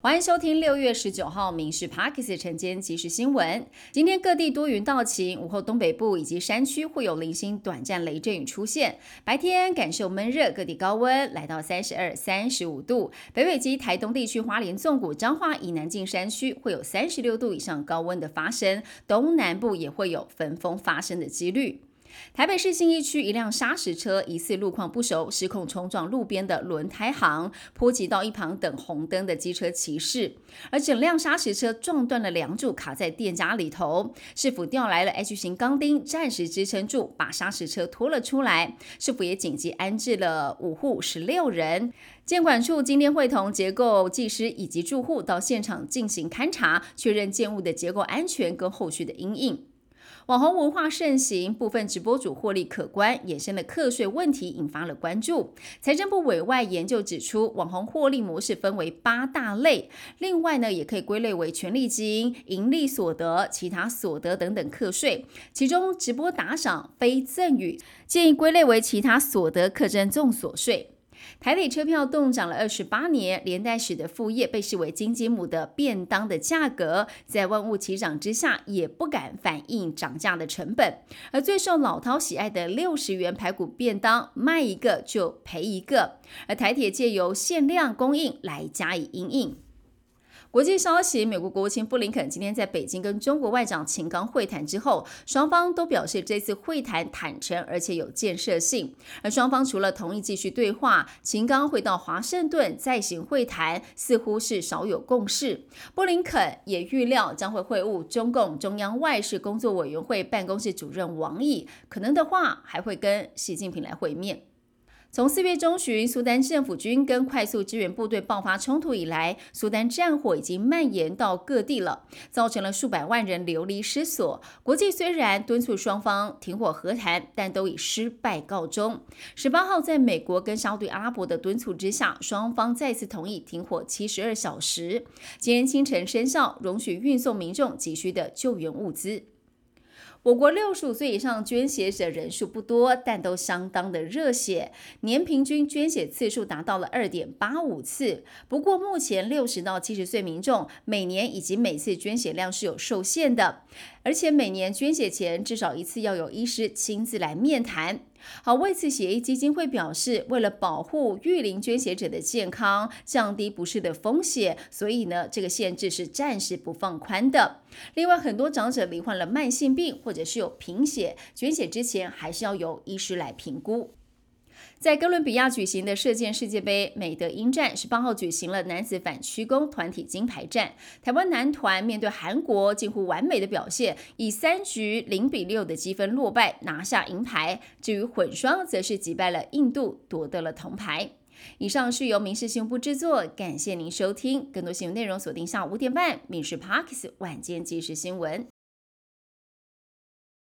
欢迎收听六月十九号《民事 Parkes》晨间即时新闻。今天各地多云到晴，午后东北部以及山区会有零星短暂雷阵雨出现。白天感受闷热，各地高温来到三十二、三十五度。北北及台东地区、花莲纵谷、彰化以南近山区会有三十六度以上高温的发生，东南部也会有焚风发生的几率。台北市信义区一辆砂石车疑似路况不熟，失控冲撞路边的轮胎行，波及到一旁等红灯的机车骑士，而整辆砂石车撞断了梁柱，卡在店家里头。市府调来了 H 型钢钉，暂时支撑住，把砂石车拖了出来。市府也紧急安置了五户十六人。监管处今天会同结构技师以及住户到现场进行勘查，确认建物的结构安全跟后续的阴影。网红文化盛行，部分直播主获利可观，衍生的课税问题引发了关注。财政部委外研究指出，网红获利模式分为八大类，另外呢，也可以归类为权利金、盈利所得、其他所得等等课税。其中，直播打赏、非赠与，建议归类为其他所得课征重所税。台铁车票动涨了二十八年，连带使得副业被视为金鸡母的便当的价格，在万物齐涨之下，也不敢反映涨价的成本。而最受老饕喜爱的六十元排骨便当，卖一个就赔一个。而台铁借由限量供应来加以应应。国际消息：美国国务卿布林肯今天在北京跟中国外长秦刚会谈之后，双方都表示这次会谈坦诚而且有建设性。而双方除了同意继续对话，秦刚会到华盛顿再行会谈，似乎是少有共识。布林肯也预料将会会晤中共中央外事工作委员会办公室主任王毅，可能的话还会跟习近平来会面。从四月中旬，苏丹政府军跟快速支援部队爆发冲突以来，苏丹战火已经蔓延到各地了，造成了数百万人流离失所。国际虽然敦促双方停火和谈，但都以失败告终。十八号，在美国跟沙特阿拉伯的敦促之下，双方再次同意停火七十二小时，今天清晨生效，容许运送民众急需的救援物资。我国六十五岁以上捐血者人数不多，但都相当的热血，年平均捐血次数达到了二点八五次。不过，目前六十到七十岁民众每年以及每次捐血量是有受限的，而且每年捐血前至少一次要有医师亲自来面谈。好，为此协议基金会表示，为了保护育龄捐血者的健康，降低不适的风险，所以呢，这个限制是暂时不放宽的。另外，很多长者罹患了慢性病，或者是有贫血，捐血之前还是要由医师来评估。在哥伦比亚举行的射箭世界杯美德英战，十八号举行了男子反曲弓团体金牌战。台湾男团面对韩国近乎完美的表现，以三局零比六的积分落败，拿下银牌。至于混双，则是击败了印度，夺得了铜牌。以上是由民事新闻部制作，感谢您收听。更多新闻内容锁定下午五点半《民事 Parkes 晚间即时新闻》。